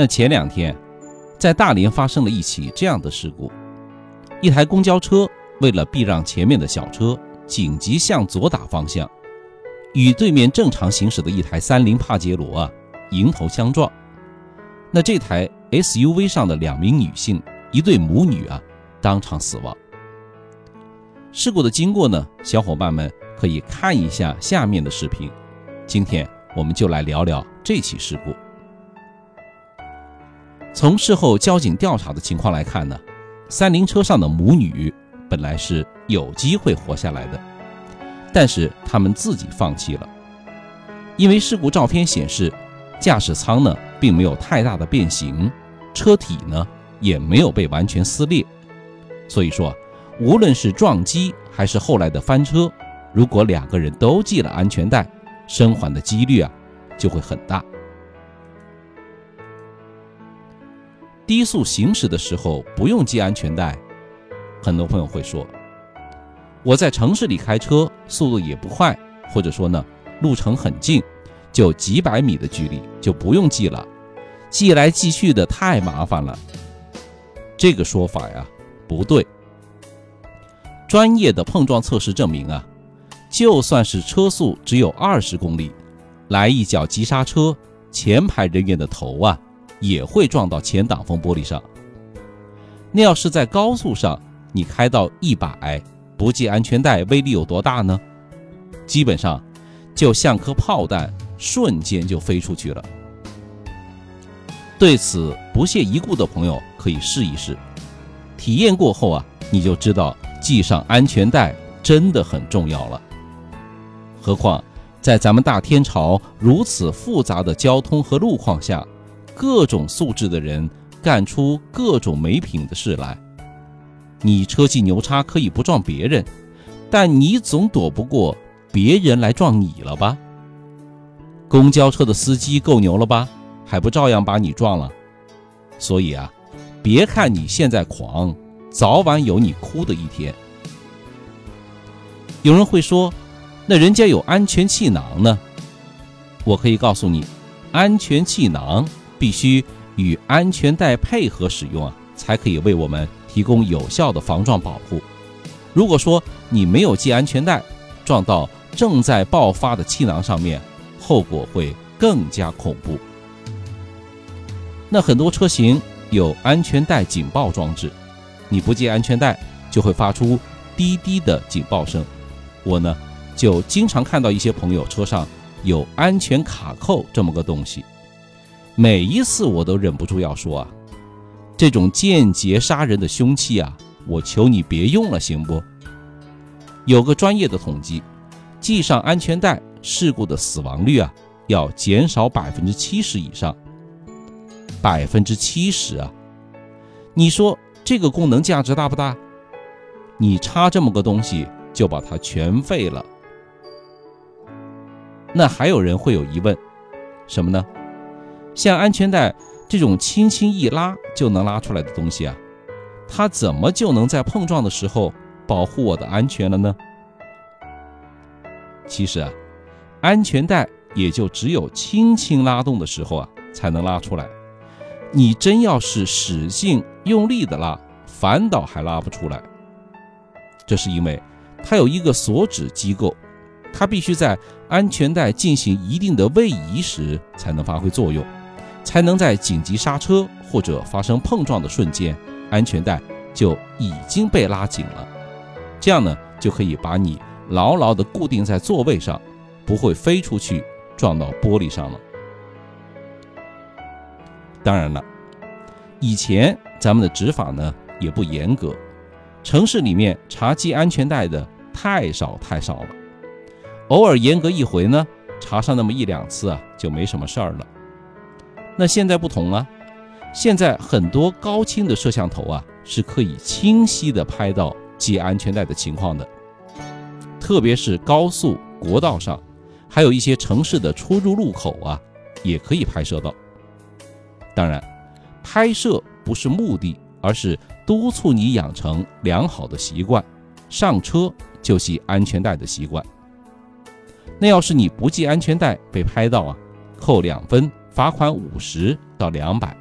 那前两天，在大连发生了一起这样的事故：一台公交车为了避让前面的小车，紧急向左打方向，与对面正常行驶的一台三菱帕杰罗啊迎头相撞。那这台 SUV 上的两名女性，一对母女啊，当场死亡。事故的经过呢，小伙伴们可以看一下下面的视频。今天我们就来聊聊这起事故。从事后交警调查的情况来看呢，三菱车上的母女本来是有机会活下来的，但是他们自己放弃了，因为事故照片显示，驾驶舱呢并没有太大的变形，车体呢也没有被完全撕裂，所以说，无论是撞击还是后来的翻车，如果两个人都系了安全带，生还的几率啊就会很大。低速行驶的时候不用系安全带，很多朋友会说，我在城市里开车，速度也不快，或者说呢，路程很近，就几百米的距离就不用系了，系来系去的太麻烦了。这个说法呀不对。专业的碰撞测试证明啊，就算是车速只有二十公里，来一脚急刹车，前排人员的头啊。也会撞到前挡风玻璃上。那要是在高速上，你开到一百，不系安全带，威力有多大呢？基本上就像颗炮弹，瞬间就飞出去了。对此不屑一顾的朋友可以试一试，体验过后啊，你就知道系上安全带真的很重要了。何况在咱们大天朝如此复杂的交通和路况下。各种素质的人干出各种没品的事来。你车技牛叉可以不撞别人，但你总躲不过别人来撞你了吧？公交车的司机够牛了吧？还不照样把你撞了？所以啊，别看你现在狂，早晚有你哭的一天。有人会说，那人家有安全气囊呢？我可以告诉你，安全气囊。必须与安全带配合使用啊，才可以为我们提供有效的防撞保护。如果说你没有系安全带，撞到正在爆发的气囊上面，后果会更加恐怖。那很多车型有安全带警报装置，你不系安全带就会发出滴滴的警报声。我呢，就经常看到一些朋友车上有安全卡扣这么个东西。每一次我都忍不住要说啊，这种间接杀人的凶器啊，我求你别用了，行不？有个专业的统计，系上安全带，事故的死亡率啊，要减少百分之七十以上。百分之七十啊，你说这个功能价值大不大？你插这么个东西就把它全废了。那还有人会有疑问，什么呢？像安全带这种轻轻一拉就能拉出来的东西啊，它怎么就能在碰撞的时候保护我的安全了呢？其实啊，安全带也就只有轻轻拉动的时候啊才能拉出来。你真要是使劲用力的拉，反倒还拉不出来。这是因为它有一个锁止机构，它必须在安全带进行一定的位移时才能发挥作用。才能在紧急刹车或者发生碰撞的瞬间，安全带就已经被拉紧了，这样呢就可以把你牢牢地固定在座位上，不会飞出去撞到玻璃上了。当然了，以前咱们的执法呢也不严格，城市里面查系安全带的太少太少了，偶尔严格一回呢，查上那么一两次啊，就没什么事儿了。那现在不同啊，现在很多高清的摄像头啊是可以清晰的拍到系安全带的情况的，特别是高速国道上，还有一些城市的出入路口啊，也可以拍摄到。当然，拍摄不是目的，而是督促你养成良好的习惯，上车就系安全带的习惯。那要是你不系安全带被拍到啊，扣两分。罚款五十到两百，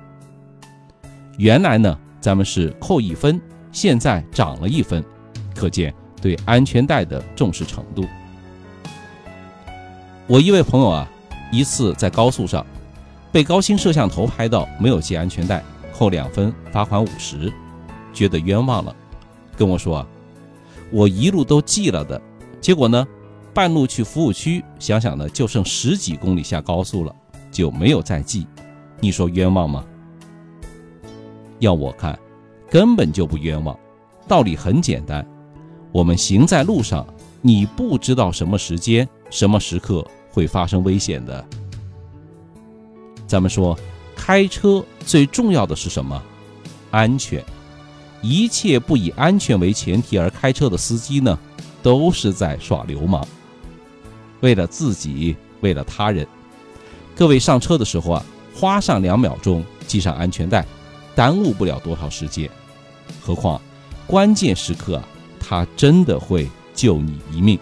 原来呢，咱们是扣一分，现在涨了一分，可见对安全带的重视程度。我一位朋友啊，一次在高速上被高清摄像头拍到没有系安全带，扣两分，罚款五十，觉得冤枉了，跟我说啊，我一路都系了的，结果呢，半路去服务区，想想呢，就剩十几公里下高速了，就没有再记，你说冤枉吗？要我看，根本就不冤枉。道理很简单，我们行在路上，你不知道什么时间、什么时刻会发生危险的。咱们说，开车最重要的是什么？安全。一切不以安全为前提而开车的司机呢，都是在耍流氓。为了自己，为了他人。各位上车的时候啊，花上两秒钟系上安全带。耽误不了多少时间，何况关键时刻啊，他真的会救你一命。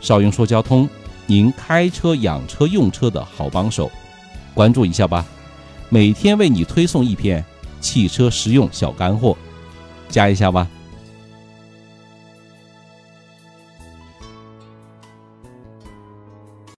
少用说交通，您开车养车用车的好帮手，关注一下吧。每天为你推送一篇汽车实用小干货，加一下吧。